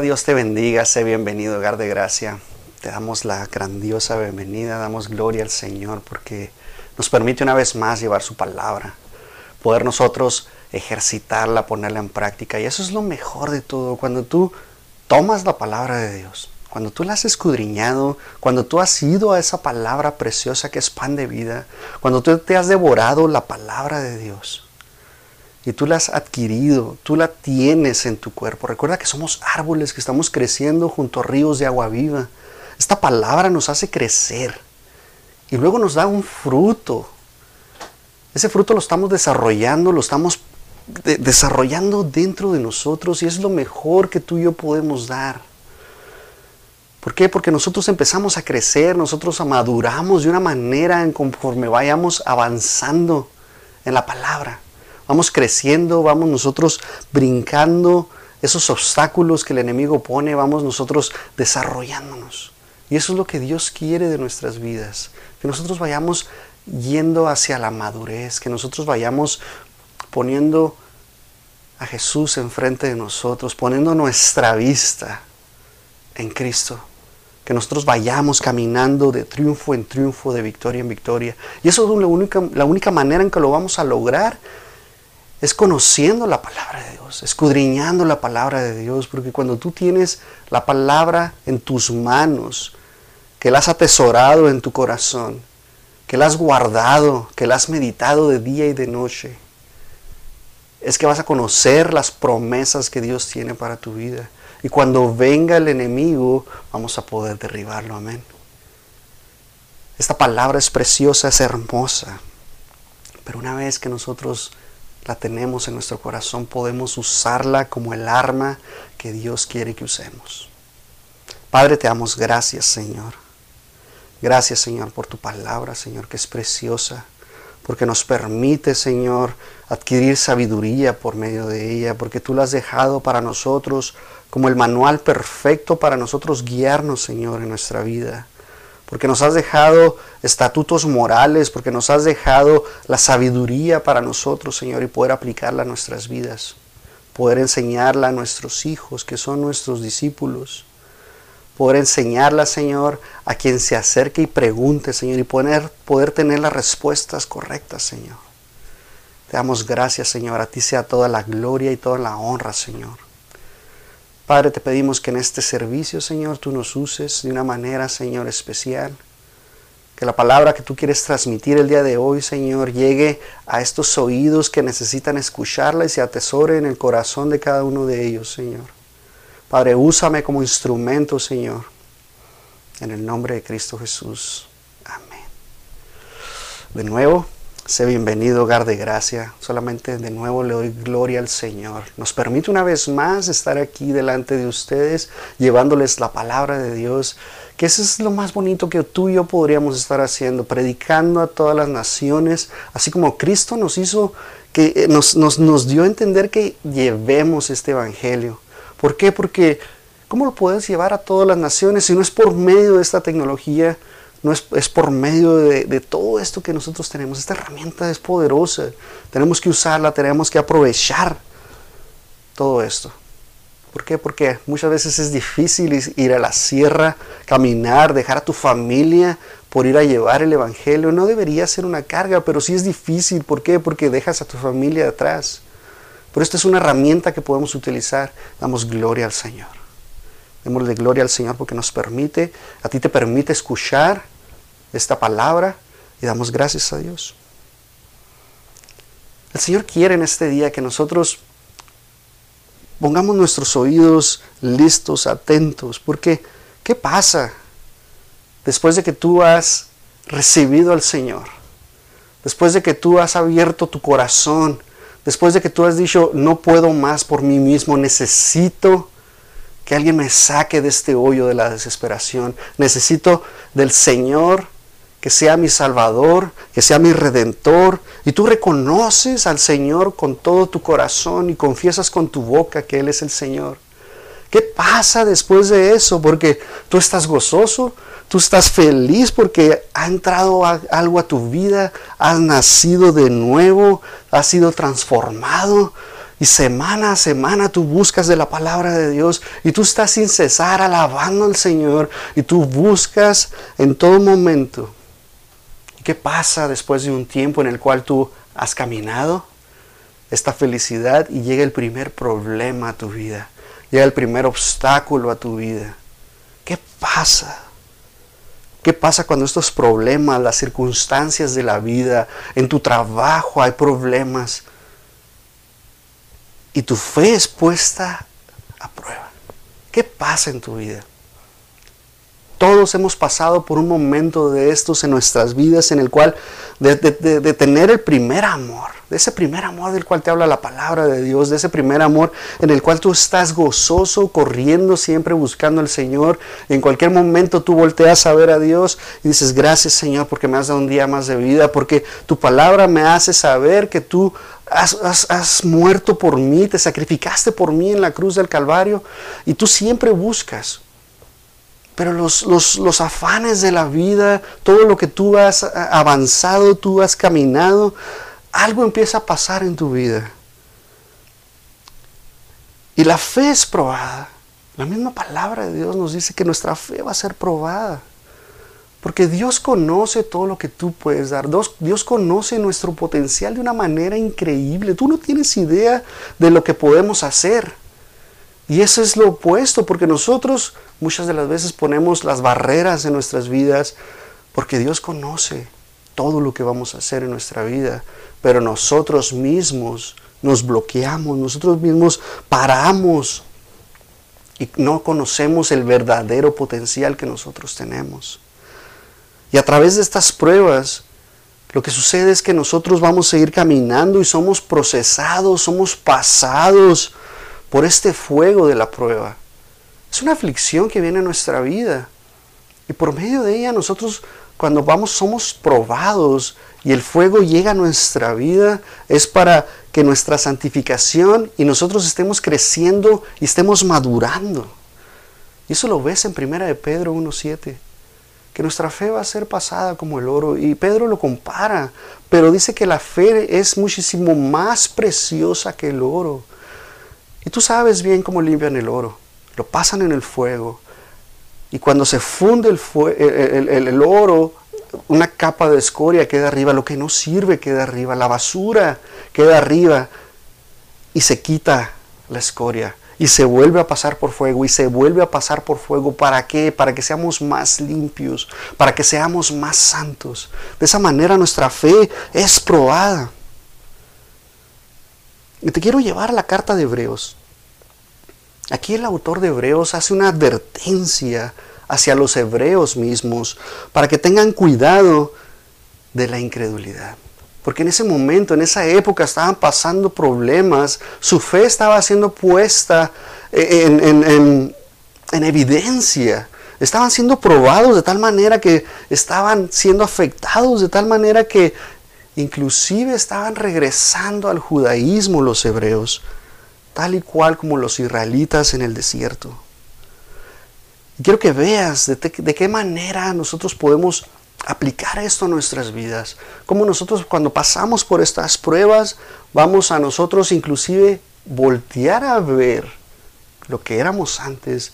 Dios te bendiga, sé bienvenido, hogar de gracia. Te damos la grandiosa bienvenida, damos gloria al Señor porque nos permite una vez más llevar su palabra, poder nosotros ejercitarla, ponerla en práctica. Y eso es lo mejor de todo, cuando tú tomas la palabra de Dios, cuando tú la has escudriñado, cuando tú has ido a esa palabra preciosa que es pan de vida, cuando tú te has devorado la palabra de Dios y tú la has adquirido, tú la tienes en tu cuerpo. Recuerda que somos árboles que estamos creciendo junto a ríos de agua viva. Esta palabra nos hace crecer y luego nos da un fruto. Ese fruto lo estamos desarrollando, lo estamos desarrollando dentro de nosotros y es lo mejor que tú y yo podemos dar. ¿Por qué? Porque nosotros empezamos a crecer, nosotros maduramos de una manera en conforme vayamos avanzando en la palabra. Vamos creciendo, vamos nosotros brincando esos obstáculos que el enemigo pone, vamos nosotros desarrollándonos. Y eso es lo que Dios quiere de nuestras vidas, que nosotros vayamos yendo hacia la madurez, que nosotros vayamos poniendo a Jesús enfrente de nosotros, poniendo nuestra vista en Cristo. Que nosotros vayamos caminando de triunfo en triunfo, de victoria en victoria. Y eso es la única, la única manera en que lo vamos a lograr. Es conociendo la palabra de Dios, escudriñando la palabra de Dios, porque cuando tú tienes la palabra en tus manos, que la has atesorado en tu corazón, que la has guardado, que la has meditado de día y de noche, es que vas a conocer las promesas que Dios tiene para tu vida. Y cuando venga el enemigo, vamos a poder derribarlo. Amén. Esta palabra es preciosa, es hermosa. Pero una vez que nosotros la tenemos en nuestro corazón, podemos usarla como el arma que Dios quiere que usemos. Padre, te damos gracias, Señor. Gracias, Señor, por tu palabra, Señor, que es preciosa porque nos permite, Señor, adquirir sabiduría por medio de ella, porque tú la has dejado para nosotros como el manual perfecto para nosotros guiarnos, Señor, en nuestra vida. Porque nos has dejado estatutos morales, porque nos has dejado la sabiduría para nosotros, Señor, y poder aplicarla a nuestras vidas. Poder enseñarla a nuestros hijos, que son nuestros discípulos poder enseñarla, Señor, a quien se acerque y pregunte, Señor, y poder, poder tener las respuestas correctas, Señor. Te damos gracias, Señor. A ti sea toda la gloria y toda la honra, Señor. Padre, te pedimos que en este servicio, Señor, tú nos uses de una manera, Señor, especial. Que la palabra que tú quieres transmitir el día de hoy, Señor, llegue a estos oídos que necesitan escucharla y se atesore en el corazón de cada uno de ellos, Señor. Padre, úsame como instrumento, Señor. En el nombre de Cristo Jesús. Amén. De nuevo, sé bienvenido, hogar de gracia. Solamente de nuevo le doy gloria al Señor. Nos permite una vez más estar aquí delante de ustedes, llevándoles la palabra de Dios. Que eso es lo más bonito que tú y yo podríamos estar haciendo, predicando a todas las naciones, así como Cristo nos hizo, que nos, nos, nos dio a entender que llevemos este Evangelio. ¿Por qué? Porque ¿cómo lo puedes llevar a todas las naciones si no es por medio de esta tecnología? No es, es por medio de, de, todo esto que nosotros tenemos. Esta herramienta es poderosa. Tenemos que usarla, tenemos que aprovechar todo esto. ¿Por qué? Porque muchas veces es difícil ir a la sierra, caminar, dejar a tu familia por ir a llevar el Evangelio. No debería ser una carga, pero sí es difícil. ¿Por qué? Porque dejas a tu familia atrás. Pero esta es una herramienta que podemos utilizar. Damos gloria al Señor. Démosle gloria al Señor porque nos permite, a ti te permite escuchar esta palabra y damos gracias a Dios. El Señor quiere en este día que nosotros pongamos nuestros oídos listos, atentos, porque ¿qué pasa después de que tú has recibido al Señor? Después de que tú has abierto tu corazón Después de que tú has dicho, no puedo más por mí mismo, necesito que alguien me saque de este hoyo de la desesperación. Necesito del Señor que sea mi Salvador, que sea mi Redentor. Y tú reconoces al Señor con todo tu corazón y confiesas con tu boca que Él es el Señor. ¿Qué pasa después de eso? Porque tú estás gozoso, Tú estás feliz porque ha entrado algo a tu vida, has nacido de nuevo, has sido transformado. Y semana a semana tú buscas de la palabra de Dios y tú estás sin cesar alabando al Señor y tú buscas en todo momento. ¿Qué pasa después de un tiempo en el cual tú has caminado esta felicidad y llega el primer problema a tu vida? Llega el primer obstáculo a tu vida. ¿Qué pasa? ¿Qué pasa cuando estos problemas, las circunstancias de la vida, en tu trabajo hay problemas? y tu fe es puesta a prueba. ¿Qué pasa en tu vida? Todos hemos pasado por un momento de estos en nuestras vidas en el cual de, tener el primer amor, de ese primer amor del cual te habla la palabra de Dios, de ese primer amor en el cual tú estás gozoso, corriendo siempre buscando al Señor. En cualquier momento tú volteas a ver a Dios y dices, gracias Señor porque me has dado un día más de vida, porque tu palabra me hace saber que tú has, muerto por mí, te sacrificaste por mí en la cruz del Calvario y tú siempre buscas. Pero los, los, afanes de la vida, todo lo que tú has avanzado, tú has caminado, algo empieza a pasar en tu vida. Y la fe es probada. La misma palabra de Dios nos dice que nuestra fe va a ser probada. Porque Dios conoce todo lo que tú puedes dar. Dios, conoce nuestro potencial de una manera increíble. Tú no tienes idea de lo que podemos hacer. Y eso es lo opuesto, porque nosotros muchas de las veces ponemos las barreras en nuestras vidas, porque Dios conoce todo lo que vamos a hacer en nuestra vida. Pero nosotros mismos nos bloqueamos, nosotros mismos paramos y no conocemos el verdadero potencial que nosotros tenemos. Y a través de estas pruebas, lo que sucede es que nosotros vamos a ir caminando y somos procesados, somos pasados por este fuego de la prueba. Es una aflicción que viene a nuestra vida. Y por medio de ella nosotros cuando vamos somos probados y el fuego llega a nuestra vida es para que nuestra santificación y nosotros estemos creciendo y estemos madurando. Y eso lo ves en 1 de Pedro 1.7 que nuestra fe va a ser pasada como el oro. Y Pedro lo compara, pero dice que la fe es muchísimo más preciosa que el oro. Y tú sabes bien cómo limpian el oro. Lo pasan en el fuego. Y cuando se funde el, el, oro, una capa de escoria queda arriba, lo que no sirve queda arriba, la basura queda arriba y se quita la escoria y se vuelve a pasar por fuego y se vuelve a pasar por fuego. ¿Para qué? Para que seamos más limpios, para que seamos más santos. De esa manera nuestra fe es probada. Te quiero llevar a la carta de Hebreos. Aquí el autor de Hebreos hace una advertencia hacia los hebreos mismos para que tengan cuidado de la incredulidad. Porque en ese momento, en esa época, estaban pasando problemas, su fe estaba siendo puesta en, evidencia, estaban siendo probados de tal manera que estaban siendo afectados, de tal manera que inclusive estaban regresando al judaísmo los hebreos, tal y cual como los israelitas en el desierto. quiero que veas de qué manera nosotros podemos aplicar esto a nuestras vidas. Como nosotros cuando pasamos por estas pruebas, vamos a nosotros inclusive voltear a ver lo que éramos antes.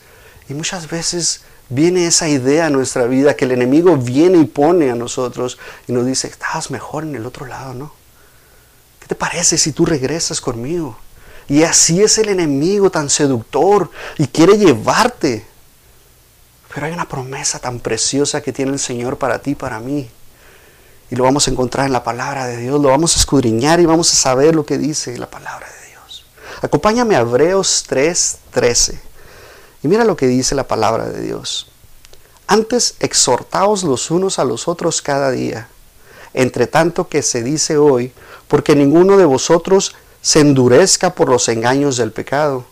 Y muchas veces viene esa idea a nuestra vida que el enemigo viene y pone a nosotros y nos dice, estabas mejor en el otro lado, ¿no? ¿Qué te parece si tú regresas conmigo? Y así es el enemigo tan seductor y quiere llevarte pero hay una promesa tan preciosa que tiene el Señor para ti, para mí. Y lo vamos a encontrar en la palabra de Dios. Lo vamos a escudriñar y vamos a saber lo que dice la palabra de Dios. Acompáñame a Hebreos 3:13. Y mira lo que dice la palabra de Dios. Antes exhortaos los unos a los otros cada día, entre tanto que se dice hoy, porque ninguno de vosotros se endurezca por los engaños del pecado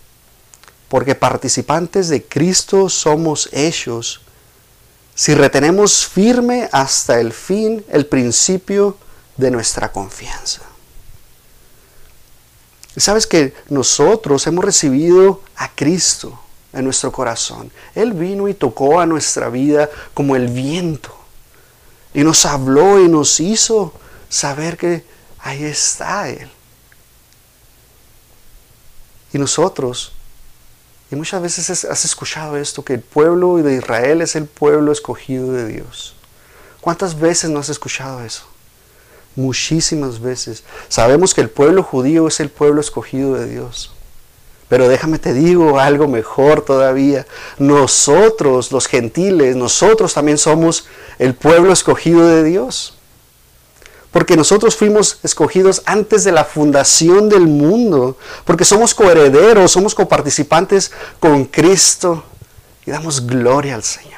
porque participantes de Cristo somos hechos si retenemos firme hasta el fin el principio de nuestra confianza. Sabes que nosotros hemos recibido a Cristo en nuestro corazón. Él vino y tocó a nuestra vida como el viento. Y nos habló y nos hizo saber que ahí está Él. Y nosotros, y muchas veces has escuchado esto, que el pueblo de Israel es el pueblo escogido de Dios. ¿Cuántas veces no has escuchado eso? Muchísimas veces. Sabemos que el pueblo judío es el pueblo escogido de Dios. Pero déjame te digo algo mejor todavía. Nosotros, los gentiles, nosotros también somos el pueblo escogido de Dios. Porque nosotros fuimos escogidos antes de la fundación del mundo. Porque somos coherederos, somos coparticipantes con Cristo. Y damos gloria al Señor.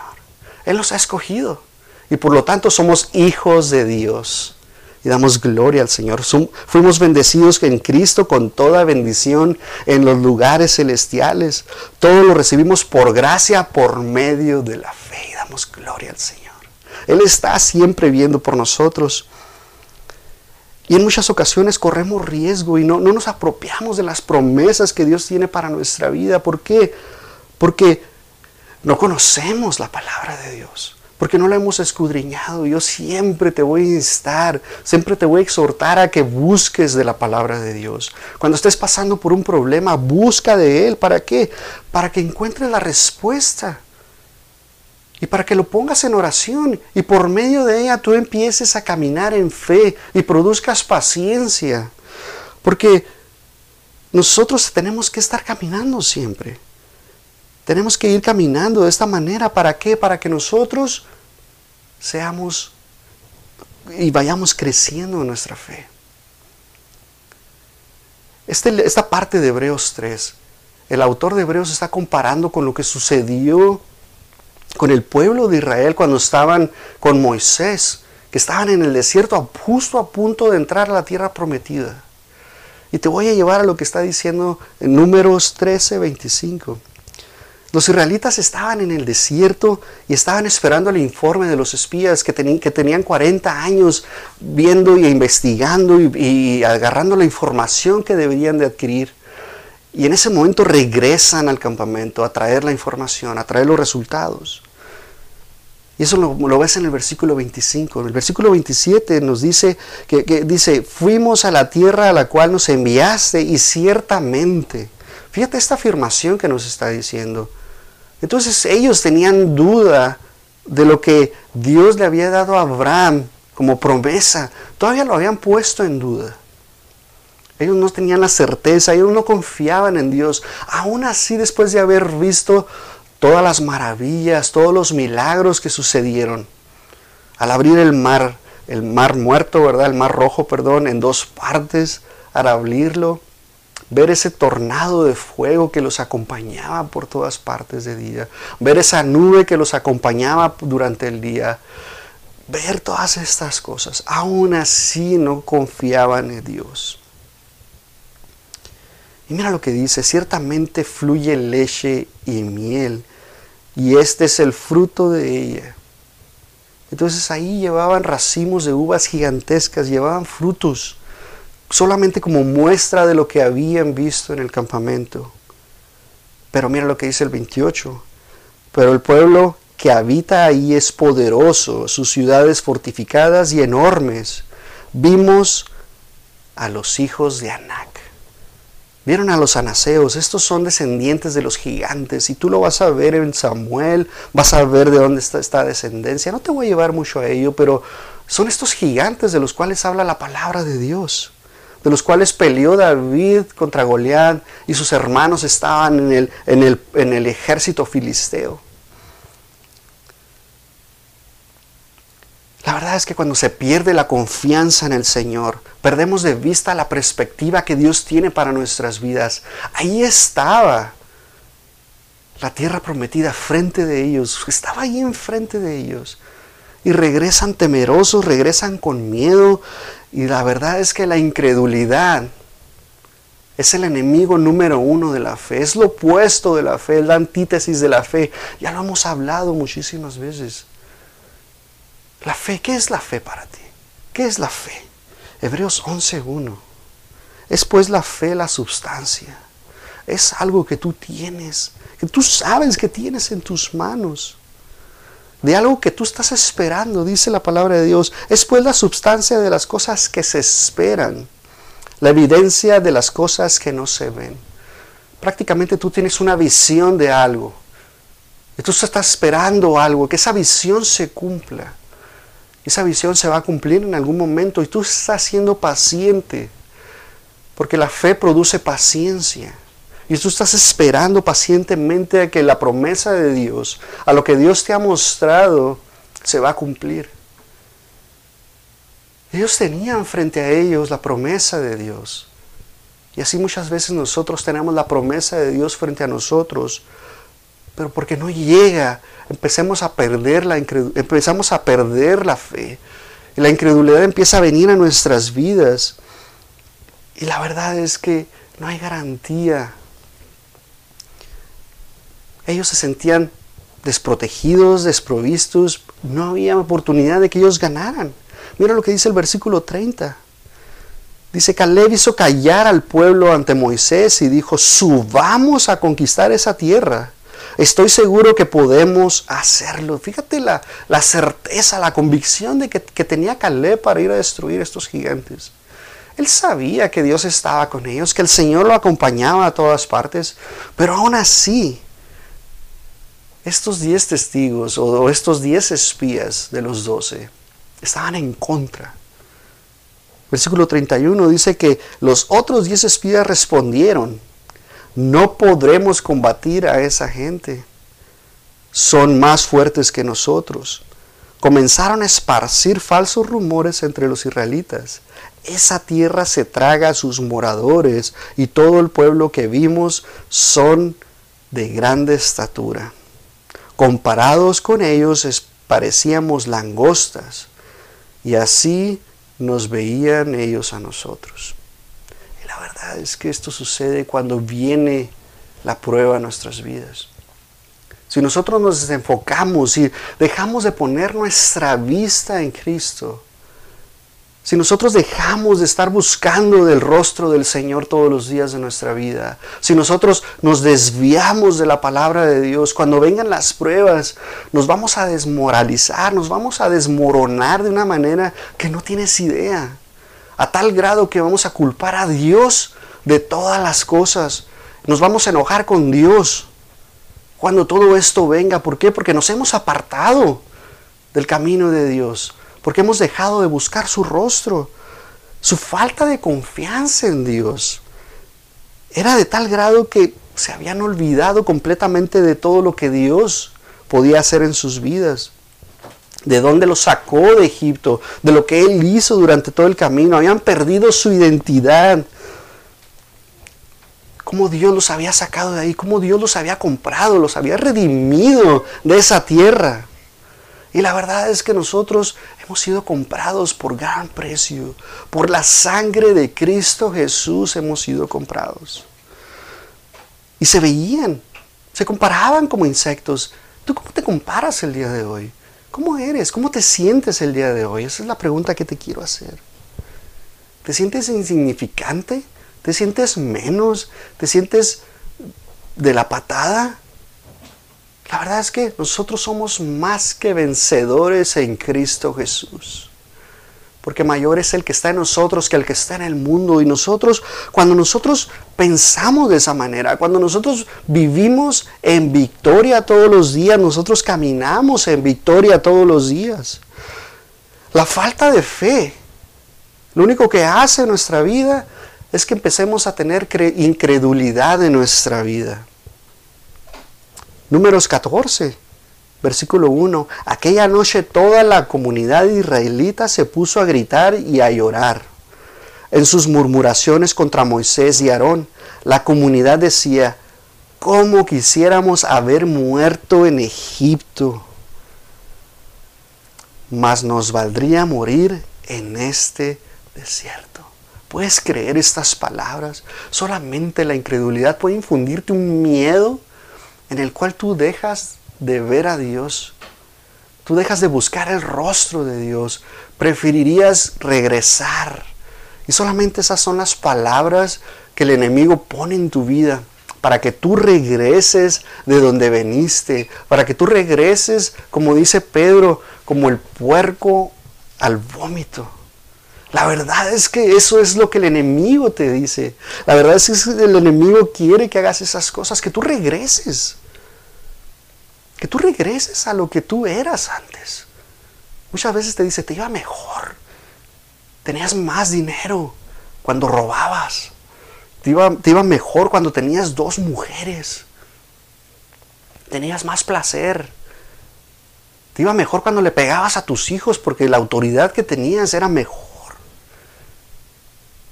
Él nos ha escogido. Y por lo tanto somos hijos de Dios y damos gloria al Señor. Fuimos bendecidos en Cristo con toda bendición en los lugares celestiales. Todo lo recibimos por gracia, por medio de la fe. Y damos gloria al Señor. Él está siempre viendo por nosotros. Y en muchas ocasiones corremos riesgo y no, no nos apropiamos de las promesas que Dios tiene para nuestra vida. ¿Por qué? Porque no conocemos la palabra de Dios porque no la hemos escudriñado. Yo siempre te voy a instar, siempre te voy a exhortar a que busques de la palabra de Dios. Cuando estés pasando por un problema, busca de Él. ¿Para qué? Para que encuentres la respuesta. Y para que lo pongas en oración y por medio de ella tú empieces a caminar en fe y produzcas paciencia. Porque nosotros tenemos que estar caminando siempre. Tenemos que ir caminando de esta manera. ¿Para qué? Para que nosotros seamos y vayamos creciendo en nuestra fe. Este, esta parte de Hebreos 3, el autor de Hebreos está comparando con lo que sucedió con el pueblo de Israel cuando estaban con Moisés, que estaban en el desierto justo a punto de entrar a la tierra prometida. Y te voy a llevar a lo que está diciendo en números 13, 25. Los israelitas estaban en el desierto y estaban esperando el informe de los espías que, que tenían 40 años viendo y investigando y, agarrando la información que deberían de adquirir. Y en ese momento regresan al campamento a traer la información, a traer los resultados. Y eso lo, lo ves en el versículo 25. En el versículo 27 nos dice que, que dice, fuimos a la tierra a la cual nos enviaste y ciertamente, fíjate esta afirmación que nos está diciendo, entonces ellos tenían duda de lo que Dios le había dado a Abraham como promesa. Todavía lo habían puesto en duda. Ellos no tenían la certeza, ellos no confiaban en Dios. Aún así, después de haber visto todas las maravillas, todos los milagros que sucedieron, al abrir el mar, el mar muerto, ¿verdad? El mar rojo, perdón, en dos partes, al abrirlo, ver ese tornado de fuego que los acompañaba por todas partes de día, ver esa nube que los acompañaba durante el día, ver todas estas cosas. Aún así no confiaban en Dios. Y mira lo que dice, ciertamente fluye leche y miel, y este es el fruto de ella. Entonces ahí llevaban racimos de uvas gigantescas, llevaban frutos solamente como muestra de lo que habían visto en el campamento. Pero mira lo que dice el 28. Pero el pueblo que habita ahí es poderoso, sus ciudades fortificadas y enormes. Vimos a los hijos de Anac. Vieron a los anaseos, estos son descendientes de los gigantes, y tú lo vas a ver en Samuel, vas a ver de dónde está esta descendencia. No te voy a llevar mucho a ello, pero son estos gigantes de los cuales habla la palabra de Dios de los cuales peleó David contra Goliat y sus hermanos estaban en el, en el, en el ejército filisteo. La verdad es que cuando se pierde la confianza en el Señor, perdemos de vista la perspectiva que Dios tiene para nuestras vidas. Ahí estaba la tierra prometida frente de ellos, estaba ahí enfrente de ellos. Y regresan temerosos, regresan con miedo, y la verdad es que la incredulidad es el enemigo número uno de la fe, es lo opuesto de la fe, es la antítesis de la fe. Ya lo hemos hablado muchísimas veces. La fe, ¿qué es la fe para ti? ¿Qué es la fe? Hebreos 11.1. Es pues la fe la sustancia. Es algo que tú tienes, que tú sabes que tienes en tus manos de algo que tú estás esperando, dice la palabra de Dios. Es pues la substancia de las cosas que se esperan, la evidencia de las cosas que no se ven. prácticamente tú tienes una visión de algo. Y tú estás esperando algo, que esa visión se cumpla. Esa visión se va a cumplir en algún momento y tú estás siendo paciente. Porque la fe produce paciencia. Y tú estás esperando pacientemente a que la promesa de Dios, a lo que Dios te ha mostrado, se va a cumplir. Ellos tenían frente a ellos la promesa de Dios. Y así muchas veces nosotros tenemos la promesa de Dios frente a nosotros, pero porque no llega, empecemos a perder la empezamos a perder la fe. Y la incredulidad empieza a venir a nuestras vidas. Y la verdad es que no hay garantía. Ellos se sentían desprotegidos, desprovistos, no había oportunidad de que ellos ganaran. Mira lo que dice el versículo 30. Dice, Caleb hizo callar al pueblo ante Moisés y dijo, subamos a conquistar esa tierra. Estoy seguro que podemos hacerlo. Fíjate la, la certeza, la convicción de que, que tenía Caleb para ir a destruir estos gigantes. Él sabía que Dios estaba con ellos, que el Señor lo acompañaba a todas partes, pero aún así, estos diez testigos o estos diez espías de los doce estaban en contra. Versículo 31 dice que los otros diez espías respondieron, no podremos combatir a esa gente. Son más fuertes que nosotros. Comenzaron a esparcir falsos rumores entre los israelitas. Esa tierra se traga a sus moradores y todo el pueblo que vimos son de grande estatura. Comparados con ellos parecíamos langostas y así nos veían ellos a nosotros. Y la verdad es que esto sucede cuando viene la prueba a nuestras vidas. Si nosotros nos desenfocamos y dejamos de poner nuestra vista en Cristo, si nosotros dejamos de estar buscando del rostro del Señor todos los días de nuestra vida, si nosotros nos desviamos de la palabra de Dios, cuando vengan las pruebas, nos vamos a desmoralizar, nos vamos a desmoronar de una manera que no tienes idea, a tal grado que vamos a culpar a Dios de todas las cosas, nos vamos a enojar con Dios cuando todo esto venga. ¿Por qué? Porque nos hemos apartado del camino de Dios porque hemos dejado de buscar su rostro. Su falta de confianza en Dios era de tal grado que se habían olvidado completamente de todo lo que Dios podía hacer en sus vidas. De dónde los sacó de Egipto, de lo que Él hizo durante todo el camino. Habían perdido su identidad. Cómo Dios los había sacado de ahí, cómo Dios los había comprado, los había redimido de esa tierra. Y la verdad es que nosotros hemos sido comprados por gran precio. Por la sangre de Cristo Jesús hemos sido comprados. Y se veían, se comparaban como insectos. ¿Tú cómo te comparas el día de hoy? ¿Cómo eres? ¿Cómo te sientes el día de hoy? Esa es la pregunta que te quiero hacer. ¿Te sientes insignificante? ¿Te sientes menos? ¿Te sientes de la patada? La verdad es que nosotros somos más que vencedores en Cristo Jesús. Porque mayor es el que está en nosotros que el que está en el mundo. Y nosotros, cuando nosotros pensamos de esa manera, cuando nosotros vivimos en victoria todos los días, nosotros caminamos en victoria todos los días. La falta de fe, lo único que hace en nuestra vida es que empecemos a tener incredulidad en nuestra vida. Números 14, versículo 1. Aquella noche toda la comunidad israelita se puso a gritar y a llorar. En sus murmuraciones contra Moisés y Aarón, la comunidad decía, ¿cómo quisiéramos haber muerto en Egipto? Mas nos valdría morir en este desierto. ¿Puedes creer estas palabras? Solamente la incredulidad puede infundirte un miedo en el cual tú dejas de ver a Dios, tú dejas de buscar el rostro de Dios, preferirías regresar. Y solamente esas son las palabras que el enemigo pone en tu vida para que tú regreses de donde veniste, para que tú regreses, como dice Pedro, como el puerco al vómito. La verdad es que eso es lo que el enemigo te dice. La verdad es que el enemigo quiere que hagas esas cosas, que tú regreses. Que tú regreses a lo que tú eras antes. Muchas veces te dice, te iba mejor. Tenías más dinero cuando robabas. Te iba, te iba mejor cuando tenías dos mujeres. Tenías más placer. Te iba mejor cuando le pegabas a tus hijos porque la autoridad que tenías era mejor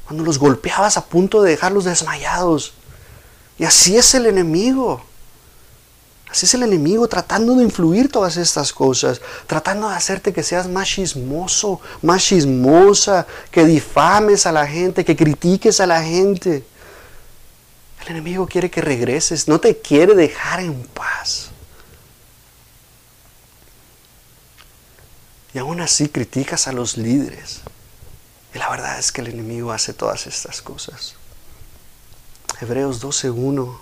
cuando los golpeabas a punto de dejarlos desmayados. Y así es el enemigo. Así es el enemigo tratando de influir todas estas cosas, tratando de hacerte que seas más chismoso, más chismosa, que difames a la gente, que critiques a la gente. El enemigo quiere que regreses, no te quiere dejar en paz. Y aún así criticas a los líderes. Y la verdad es que el enemigo hace todas estas cosas. Hebreos 12.1.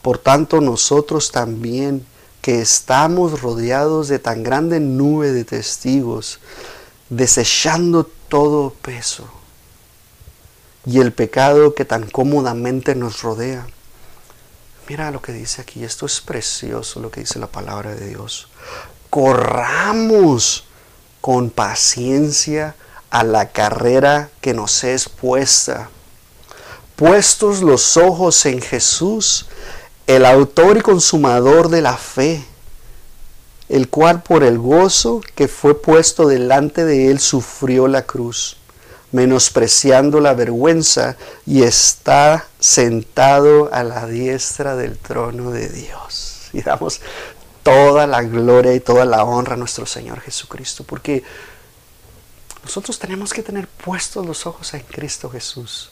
Por tanto, nosotros también, que estamos rodeados de tan grande nube de testigos, desechando todo peso y el pecado que tan cómodamente nos rodea. Mira lo que dice aquí, esto es precioso lo que dice la palabra de Dios. Corramos con paciencia a la carrera que nos es puesta. Puestos los ojos en Jesús, el autor y consumador de la fe, el cual por el gozo que fue puesto delante de él sufrió la cruz, menospreciando la vergüenza, y está sentado a la diestra del trono de Dios. Y damos toda la gloria y toda la honra a nuestro Señor Jesucristo, porque nosotros tenemos que tener puestos los ojos en Cristo Jesús.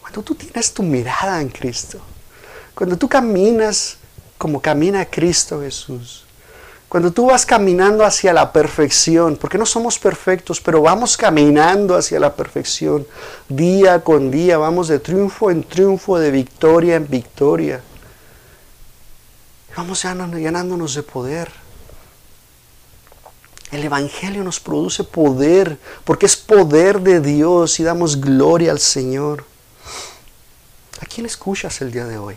Cuando tú tienes tu mirada en Cristo, cuando tú caminas como camina Cristo Jesús, cuando tú vas caminando hacia la perfección, porque no somos perfectos, pero vamos caminando hacia la perfección, día con día, vamos de triunfo en triunfo, de victoria en victoria. Vamos llenándonos de poder. El Evangelio nos produce poder, porque es poder de Dios y damos gloria al Señor. ¿A quién escuchas el día de hoy?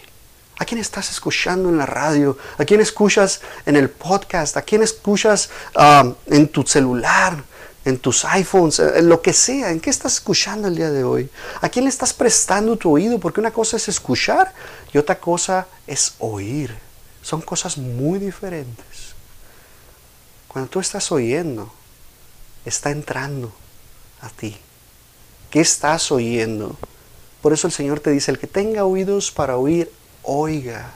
¿A quién estás escuchando en la radio? ¿A quién escuchas en el podcast? ¿A quién escuchas um, en tu celular? en tus iPhones, en lo que sea, ¿en qué estás escuchando el día de hoy? ¿A quién le estás prestando tu oído? Porque una cosa es escuchar y otra cosa es oír. Son cosas muy diferentes. Cuando tú estás oyendo, está entrando a ti. ¿Qué estás oyendo? Por eso el Señor te dice, el que tenga oídos para oír, oiga.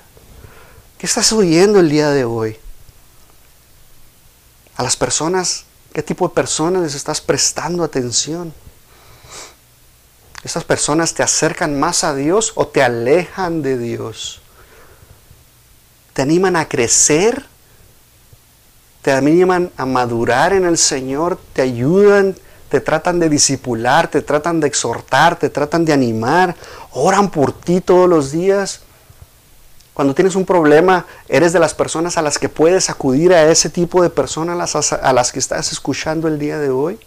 ¿Qué estás oyendo el día de hoy? A las personas, ¿qué tipo de personas les estás prestando atención? ¿Estas personas te acercan más a Dios o te alejan de Dios? ¿Te animan a crecer te animan a madurar en el Señor, te ayudan, te tratan de disipular, te tratan de exhortar, te tratan de animar, oran por ti todos los días. Cuando tienes un problema, eres de las personas a las que puedes acudir a ese tipo de personas a las, que estás escuchando el día de hoy,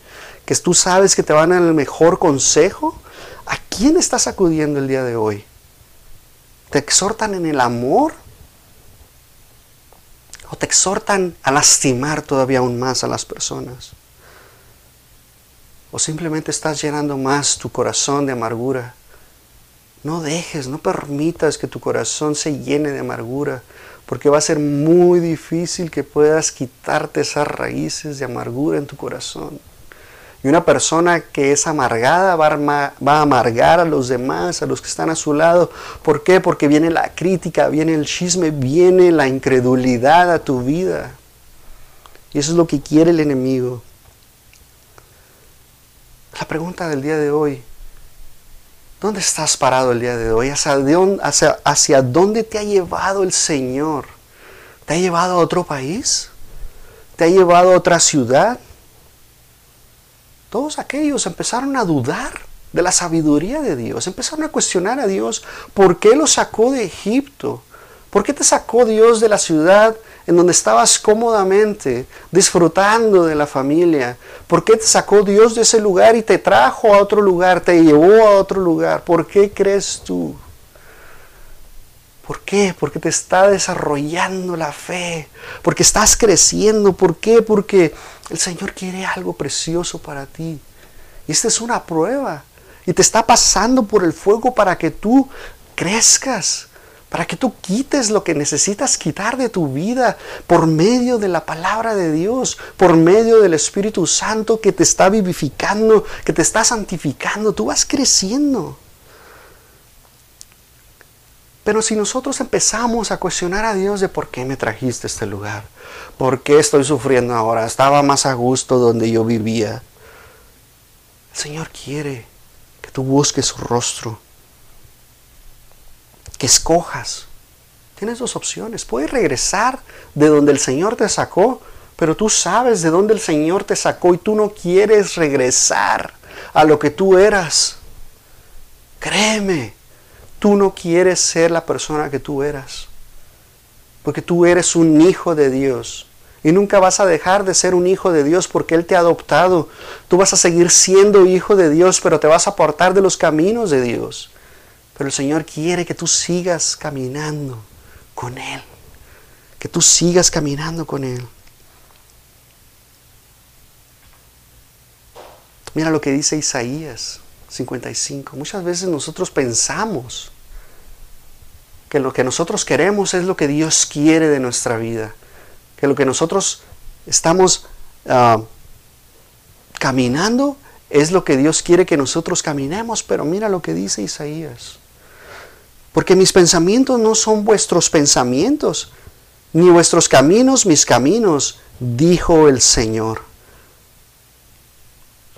que tú sabes que te van a dar el mejor consejo. ¿A quién estás acudiendo el día de hoy? ¿Te exhortan en el amor? O te exhortan a lastimar todavía aún más a las personas. O simplemente estás llenando más tu corazón de amargura. No dejes, no permitas que tu corazón se llene de amargura, porque va a ser muy difícil que puedas quitarte esas raíces de amargura en tu corazón. Y una persona que es amargada va a, amargar a los demás, a los que están a su lado. ¿Por qué? Porque viene la crítica, viene el chisme, viene la incredulidad a tu vida. Y eso es lo que quiere el enemigo. La pregunta del día de hoy, ¿dónde estás parado el día de hoy? ¿Hacia dónde, hacia dónde te ha llevado el Señor? ¿Te ha llevado a otro país? ¿Te ha llevado a otra ciudad? Todos aquellos empezaron a dudar de la sabiduría de Dios, empezaron a cuestionar a Dios por qué los sacó de Egipto, ¿Por qué te sacó Dios de la ciudad en donde estabas cómodamente disfrutando de la familia? ¿Por qué te sacó Dios de ese lugar y te trajo a otro lugar, te llevó a otro lugar? ¿Por qué crees tú? ¿Por qué? Porque te está desarrollando la fe, porque estás creciendo. ¿Por qué? Porque el Señor quiere algo precioso para ti. Y esta es una prueba. Y te está pasando por el fuego para que tú crezcas para que tú quites lo que necesitas quitar de tu vida por medio de la palabra de Dios, por medio del Espíritu Santo que te está vivificando, que te está santificando. Tú vas creciendo. Pero si nosotros empezamos a cuestionar a Dios de por qué me trajiste a este lugar, por qué estoy sufriendo ahora, estaba más a gusto donde yo vivía, el Señor quiere que tú busques su rostro que escojas. Tienes dos opciones. Puedes regresar de donde el Señor te sacó, pero tú sabes de dónde el Señor te sacó y tú no quieres regresar a lo que tú eras. Créeme, tú no quieres ser la persona que tú eras. Porque tú eres un hijo de Dios. Y nunca vas a dejar de ser un hijo de Dios porque Él te ha adoptado. Tú vas a seguir siendo hijo de Dios, pero te vas a apartar de los caminos de Dios. Pero el Señor quiere que tú sigas caminando con Él. Que tú sigas caminando con Él. Mira lo que dice Isaías 55. Muchas veces nosotros pensamos que lo que nosotros queremos es lo que Dios quiere de nuestra vida. Que lo que nosotros estamos ah, caminando es lo que Dios quiere que nosotros caminemos. Pero mira lo que dice Isaías. Porque mis pensamientos no son vuestros pensamientos, ni vuestros caminos mis caminos, dijo el Señor.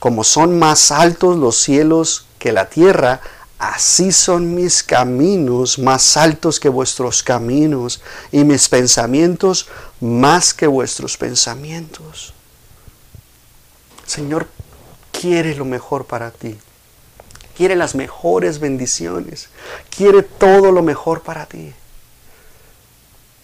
Como son más altos los cielos que la tierra, así son mis caminos más altos que vuestros caminos, y mis pensamientos más que vuestros pensamientos. Señor quiere lo mejor para ti quiere las mejores bendiciones, quiere todo lo mejor para ti.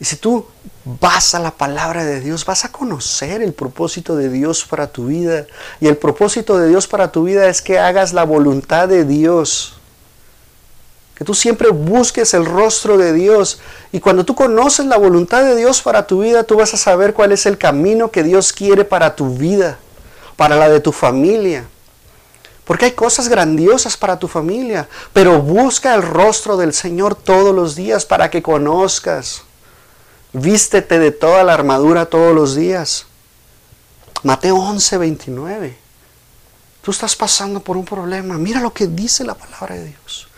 Y si tú vas a la palabra de Dios, vas a conocer el propósito de Dios para tu vida. Y el propósito de Dios para tu vida es que hagas la voluntad de Dios. Que tú siempre busques el rostro de Dios. Y cuando tú conoces la voluntad de Dios para tu vida, tú vas a saber cuál es el camino que Dios quiere para tu vida, para la de tu familia. Porque hay cosas grandiosas para tu familia. Pero busca el rostro del Señor todos los días para que conozcas. Vístete de toda la armadura todos los días. Mateo 11, 29. Tú estás pasando por un problema. Mira lo que dice la palabra de Dios.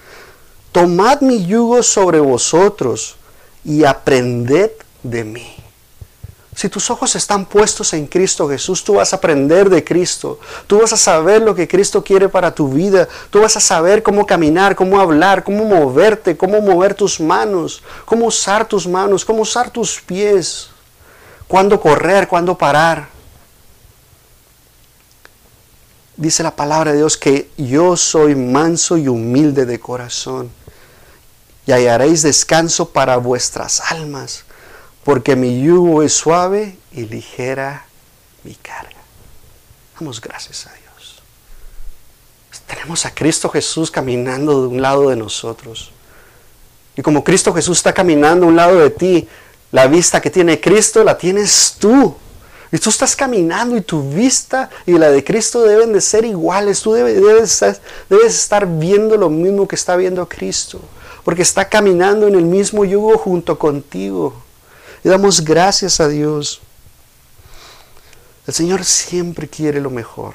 Tomad mi yugo sobre vosotros y aprended de mí. Si tus ojos están puestos en Cristo Jesús, tú vas a aprender de Cristo. Tú vas a saber lo que Cristo quiere para tu vida. Tú vas a saber cómo caminar, cómo hablar, cómo moverte, cómo mover tus manos, cómo usar tus manos, cómo usar tus pies, cuándo correr, cuándo parar. Dice la palabra de Dios que yo soy manso y humilde de corazón y hallaréis descanso para vuestras almas porque mi yugo es suave y ligera mi carga. Damos gracias a Dios. Tenemos a Cristo Jesús caminando de un lado de nosotros. Y como Cristo Jesús está caminando de un lado de ti, la vista que tiene Cristo la tienes tú. Y tú estás caminando y tu vista y la de Cristo deben de ser iguales. Tú debes estar viendo lo mismo que está viendo Cristo. Porque está caminando en el mismo yugo junto contigo. Y damos gracias a Dios. El Señor siempre quiere lo mejor.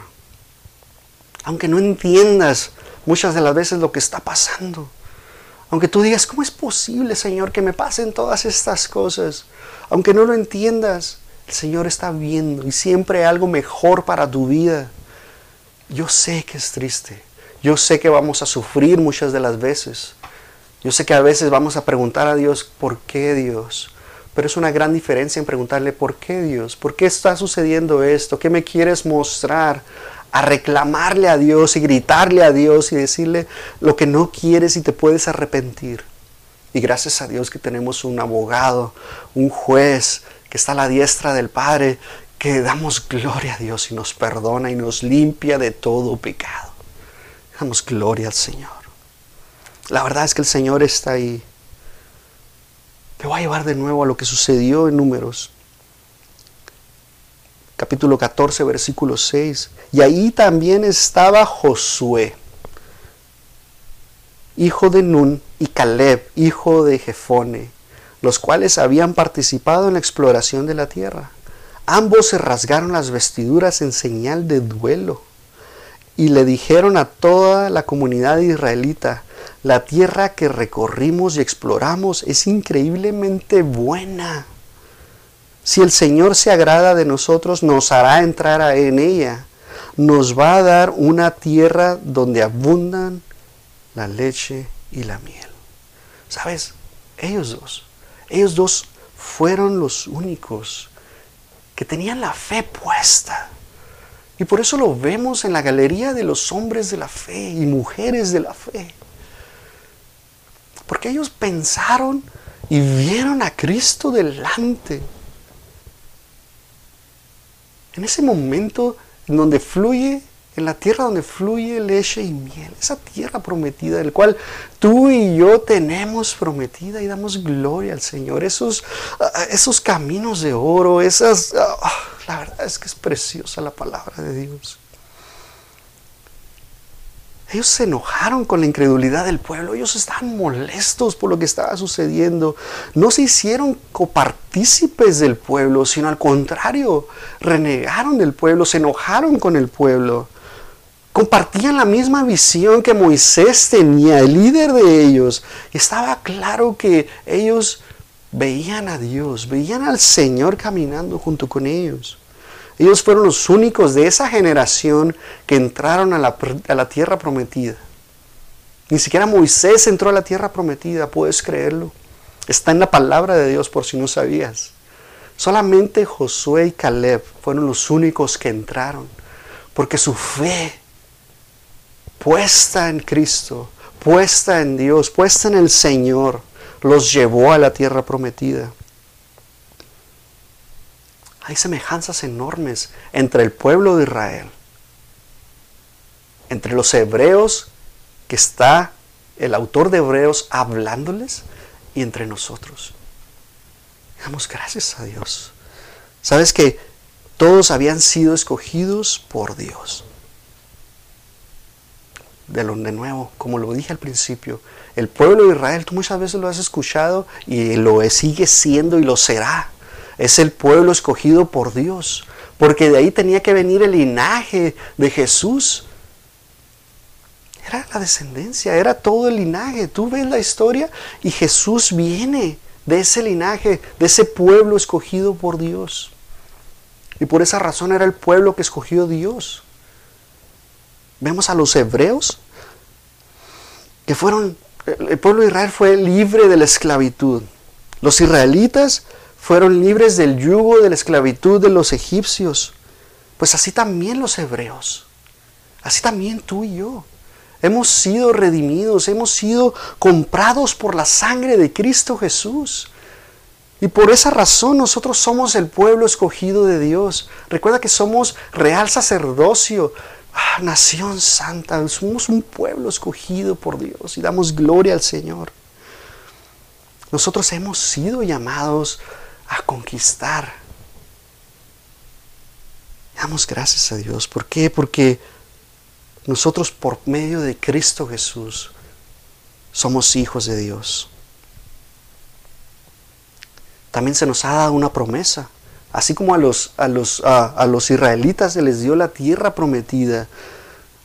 Aunque no entiendas muchas de las veces lo que está pasando. Aunque tú digas, ¿cómo es posible, Señor, que me pasen todas estas cosas? Aunque no lo entiendas, el Señor está viendo y siempre hay algo mejor para tu vida. Yo sé que es triste. Yo sé que vamos a sufrir muchas de las veces. Yo sé que a veces vamos a preguntar a Dios, ¿por qué Dios? Pero es una gran diferencia en preguntarle, ¿por qué Dios? ¿Por qué está sucediendo esto? ¿Qué me quieres mostrar? A reclamarle a Dios y gritarle a Dios y decirle lo que no quieres y te puedes arrepentir. Y gracias a Dios que tenemos un abogado, un juez que está a la diestra del Padre, que damos gloria a Dios y nos perdona y nos limpia de todo pecado. Damos gloria al Señor. La verdad es que el Señor está ahí. Te voy a llevar de nuevo a lo que sucedió en números. Capítulo 14, versículo 6. Y ahí también estaba Josué, hijo de Nun, y Caleb, hijo de Jefone, los cuales habían participado en la exploración de la tierra. Ambos se rasgaron las vestiduras en señal de duelo y le dijeron a toda la comunidad israelita, la tierra que recorrimos y exploramos es increíblemente buena. Si el Señor se agrada de nosotros, nos hará entrar en ella. Nos va a dar una tierra donde abundan la leche y la miel. ¿Sabes? Ellos dos, ellos dos fueron los únicos que tenían la fe puesta. Y por eso lo vemos en la galería de los hombres de la fe y mujeres de la fe. Porque ellos pensaron y vieron a Cristo delante. En ese momento en donde fluye, en la tierra donde fluye leche y miel, esa tierra prometida, del cual tú y yo tenemos prometida y damos gloria al Señor, esos, ah, esos caminos de oro, esas... Ah, la verdad es que es preciosa la palabra de Dios. Ellos se enojaron con la incredulidad del pueblo, ellos estaban molestos por lo que estaba sucediendo. No se hicieron copartícipes del pueblo, sino al contrario, renegaron del pueblo, se enojaron con el pueblo. Compartían la misma visión que Moisés tenía, el líder de ellos. Estaba claro que ellos veían a Dios, veían al Señor caminando junto con ellos. Ellos fueron los únicos de esa generación que entraron a la, tierra prometida. Ni siquiera Moisés entró a la tierra prometida, puedes creerlo. Está en la palabra de Dios por si no sabías. Solamente Josué y Caleb fueron los únicos que entraron, porque su fe puesta en Cristo, puesta en Dios, puesta en el Señor, los llevó a la tierra prometida. Hay semejanzas enormes entre el pueblo de Israel, entre los hebreos que está el autor de Hebreos hablándoles y entre nosotros. Damos gracias a Dios. Sabes que todos habían sido escogidos por Dios. De, lo, de nuevo, como lo dije al principio, el pueblo de Israel, tú muchas veces lo has escuchado y lo sigue siendo y lo será es el pueblo escogido por Dios, porque de ahí tenía que venir el linaje de Jesús. Era la descendencia, era todo el linaje. Tú ves la historia y Jesús viene de ese linaje, de ese pueblo escogido por Dios. Y por esa razón era el pueblo que escogió Dios. Vemos a los hebreos que fueron, el pueblo de Israel fue libre de la esclavitud. Los israelitas fueron libres del yugo de la esclavitud de los egipcios. Pues así también los hebreos. Así también tú y yo. Hemos sido redimidos, hemos sido comprados por la sangre de Cristo Jesús. Y por esa razón nosotros somos el pueblo escogido de Dios. Recuerda que somos real sacerdocio, ah, nación santa. Somos un pueblo escogido por Dios y damos gloria al Señor. Nosotros hemos sido llamados a conquistar. Damos gracias a Dios. ¿Por qué? Porque nosotros por medio de Cristo Jesús somos hijos de Dios. También se nos ha dado una promesa. Así como a los, a los, a los israelitas se les dio la tierra prometida,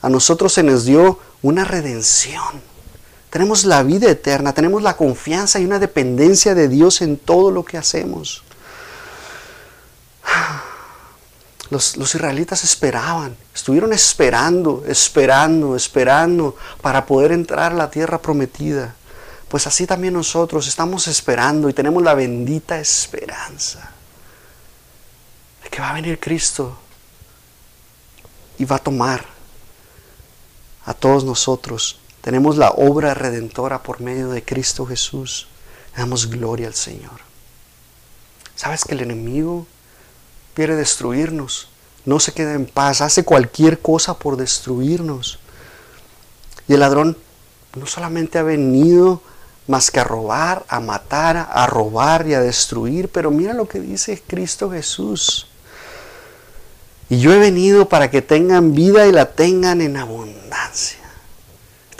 a nosotros se nos dio una redención. Tenemos la vida eterna, tenemos la confianza y una dependencia de Dios en todo lo que hacemos. Los, israelitas esperaban, estuvieron esperando, esperando, esperando para poder entrar a la tierra prometida. Pues así también nosotros estamos esperando y tenemos la bendita esperanza de que va a venir Cristo y va a tomar a todos nosotros tenemos la obra redentora por medio de Cristo Jesús. Damos gloria al Señor. ¿Sabes que el enemigo quiere destruirnos? No se queda en paz, hace cualquier cosa por destruirnos. Y el ladrón no solamente ha venido más que a robar, a matar, a robar y a destruir, pero mira lo que dice Cristo Jesús. Y yo he venido para que tengan vida y la tengan en abundancia.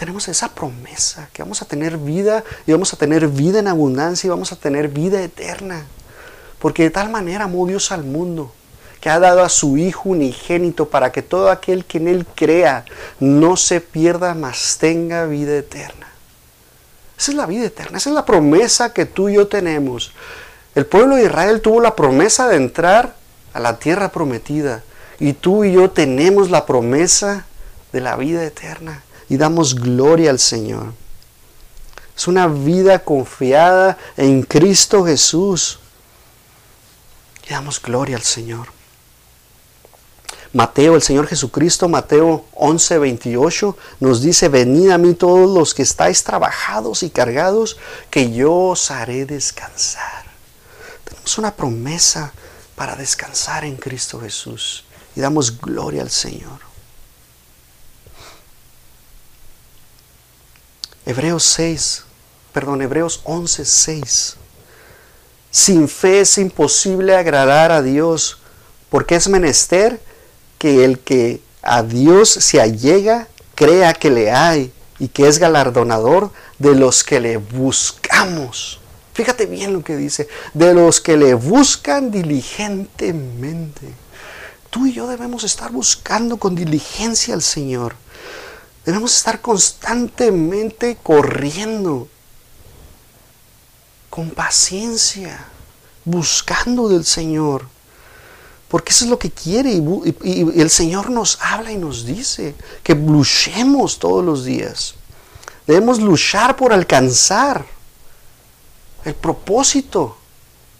Tenemos esa promesa que vamos a tener vida y vamos a tener vida en abundancia y vamos a tener vida eterna. Porque de tal manera amó Dios al mundo que ha dado a su Hijo unigénito para que todo aquel que en Él crea no se pierda, mas tenga vida eterna. Esa es la vida eterna, esa es la promesa que tú y yo tenemos. El pueblo de Israel tuvo la promesa de entrar a la tierra prometida y tú y yo tenemos la promesa de la vida eterna y damos gloria al Señor. Es una vida confiada en Cristo Jesús. Y damos gloria al Señor. Mateo, el Señor Jesucristo, Mateo 11, 28, nos dice, venid a mí todos los que estáis trabajados y cargados, que yo os haré descansar. Tenemos una promesa para descansar en Cristo Jesús y damos gloria al Señor. Hebreos 6, perdón, Hebreos 11, 6. Sin fe es imposible agradar a Dios, porque es menester que el que a Dios se allega crea que le hay y que es galardonador de los que le buscamos. Fíjate bien lo que dice, de los que le buscan diligentemente. Tú y yo debemos estar buscando con diligencia al Señor. Debemos estar constantemente corriendo, con paciencia, buscando del Señor. Porque eso es lo que quiere y, el Señor nos habla y nos dice que luchemos todos los días. Debemos luchar por alcanzar el propósito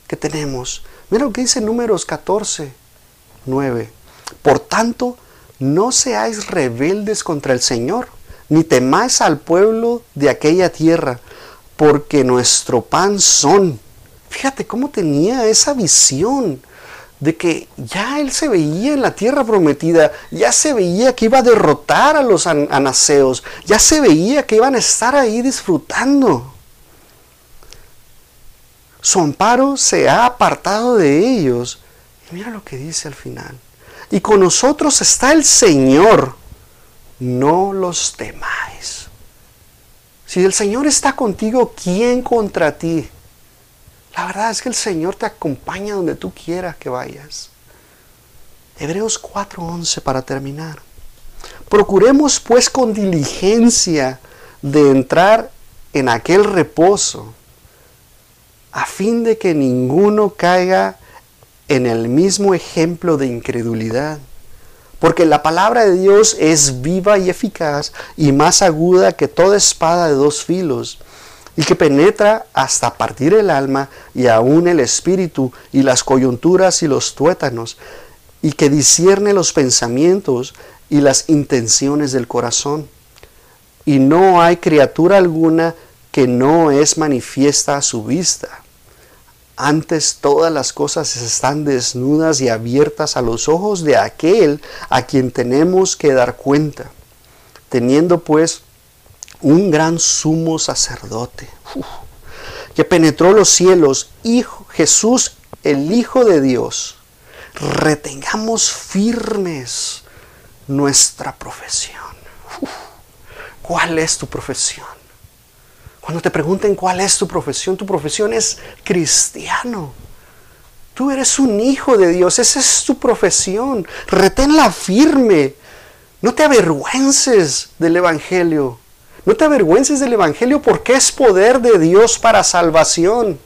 que tenemos. Mira lo que dice Números 14, 9. Por tanto, no seáis rebeldes contra el Señor, ni temáis al pueblo de aquella tierra, porque nuestro pan son. Fíjate cómo tenía esa visión de que ya él se veía en la tierra prometida, ya se veía que iba a derrotar a los anaseos, ya se veía que iban a estar ahí disfrutando. Su amparo se ha apartado de ellos. Y mira lo que dice al final. Y con nosotros está el Señor. No los temáis. Si el Señor está contigo, ¿quién contra ti? La verdad es que el Señor te acompaña donde tú quieras que vayas. Hebreos 4:11 para terminar. Procuremos pues con diligencia de entrar en aquel reposo, a fin de que ninguno caiga en el mismo ejemplo de incredulidad. Porque la palabra de Dios es viva y eficaz y más aguda que toda espada de dos filos y que penetra hasta partir el alma y aún el espíritu y las coyunturas y los tuétanos, y que discierne los pensamientos y las intenciones del corazón. Y no hay criatura alguna que no es manifiesta a su vista. Antes todas las cosas están desnudas y abiertas a los ojos de aquel a quien tenemos que dar cuenta. Teniendo pues un gran sumo sacerdote que penetró los cielos, hijo, Jesús, el Hijo de Dios. Retengamos firmes nuestra profesión. ¿Cuál es tu profesión? Cuando te pregunten cuál es tu profesión, tu profesión es cristiano. Tú eres un hijo de Dios, esa es tu profesión. Reténla firme. No te avergüences del Evangelio. No te avergüences del Evangelio porque es poder de Dios para salvación.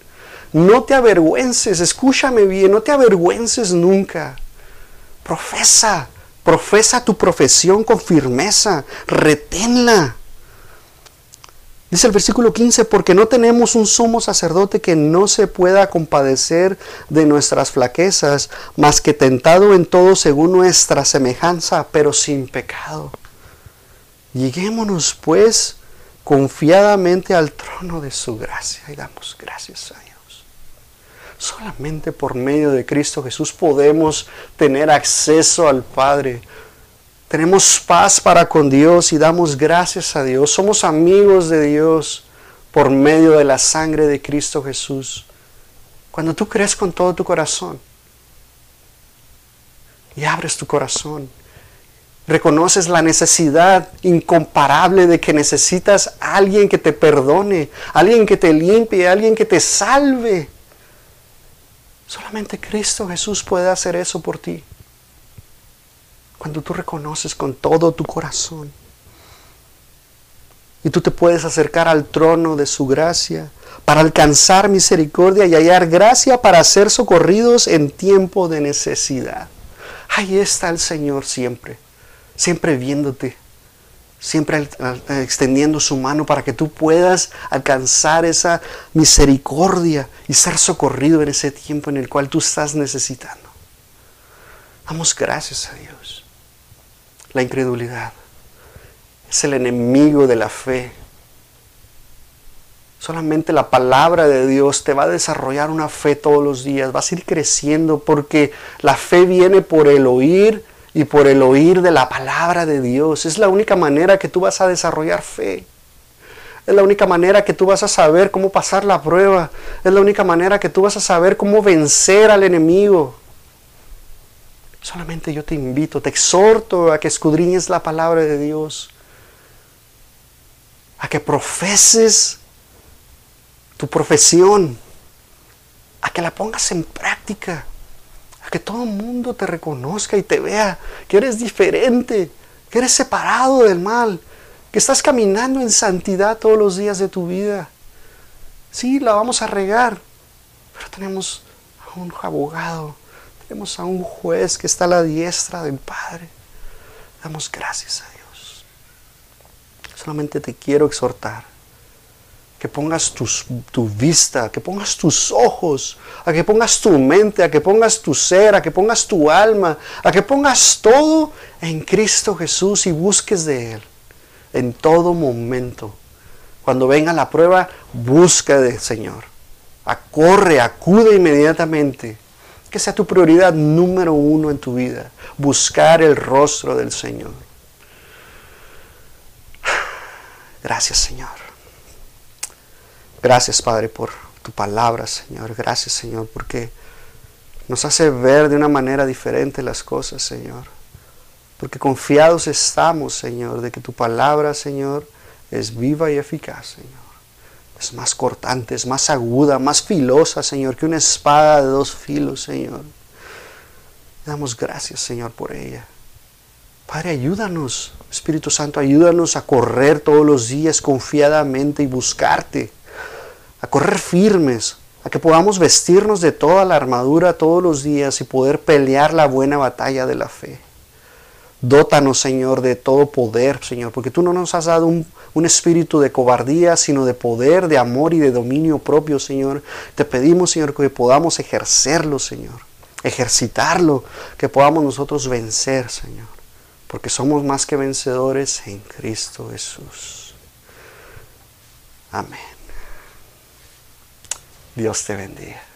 No te avergüences, escúchame bien, no te avergüences nunca. Profesa, profesa tu profesión con firmeza, reténla. Dice el versículo 15, porque no tenemos un sumo sacerdote que no se pueda compadecer de nuestras flaquezas, más que tentado en todo según nuestra semejanza, pero sin pecado. Lleguémonos pues confiadamente al trono de su gracia y damos gracias a Dios. Solamente por medio de Cristo Jesús podemos tener acceso al Padre. Tenemos paz para con Dios y damos gracias a Dios. Somos amigos de Dios por medio de la sangre de Cristo Jesús. Cuando tú crees con todo tu corazón y abres tu corazón Reconoces la necesidad incomparable de que necesitas a alguien que te perdone, alguien que te limpie, alguien que te salve. Solamente Cristo Jesús puede hacer eso por ti. Cuando tú reconoces con todo tu corazón. Y tú te puedes acercar al trono de su gracia para alcanzar misericordia y hallar gracia para ser socorridos en tiempo de necesidad. Ahí está el Señor siempre siempre viéndote, siempre extendiendo su mano para que tú puedas alcanzar esa misericordia y ser socorrido en ese tiempo en el cual tú estás necesitando. Damos gracias a Dios. La incredulidad es el enemigo de la fe. Solamente la palabra de Dios te va a desarrollar una fe todos los días. Vas a ir creciendo porque la fe viene por el oír y por el oír de la palabra de Dios. Es la única manera que tú vas a desarrollar fe. Es la única manera que tú vas a saber cómo pasar la prueba. Es la única manera que tú vas a saber cómo vencer al enemigo. Solamente yo te invito, te exhorto a que escudriñes la palabra de Dios. A que profeses tu profesión. A que la pongas en práctica que todo el mundo te reconozca y te vea que eres diferente, que eres separado del mal, que estás caminando en santidad todos los días de tu vida. Sí, la vamos a regar, pero tenemos a un abogado, a un juez que está a la diestra del Padre. Damos gracias a Dios. Solamente te quiero exhortar que pongas tu vista, que pongas tus ojos, a que pongas tu mente, a que pongas tu ser, a que pongas tu alma, a que pongas todo en Cristo Jesús y busques de Él en todo momento. Cuando venga la prueba, busca del Señor. Acorre, acude inmediatamente. Que sea tu prioridad número uno en tu vida. Buscar el rostro del Señor. Gracias Señor. Gracias, Padre, por tu palabra, Señor. Gracias, Señor, porque nos hace ver de una manera diferente las cosas, Señor. Porque confiados estamos, Señor, de que tu palabra, Señor, es viva y eficaz, Señor. Es más cortante, es más aguda, más filosa, Señor, que una espada de dos filos, Señor. Damos gracias, Señor, por ella. Padre, ayúdanos, Espíritu Santo, ayúdanos a correr todos los días confiadamente y buscarte a correr firmes, a que podamos vestirnos de toda la armadura todos los días y poder pelear la buena batalla de la fe. Dótanos, Señor, de todo poder, Señor, porque tú no nos has dado un, un, espíritu de cobardía, sino de poder, de amor y de dominio propio, Señor. Te pedimos, Señor, que podamos ejercerlo, Señor, ejercitarlo, que podamos nosotros vencer, Señor, porque somos más que vencedores en Cristo Jesús. Amén. Dios te bendiga.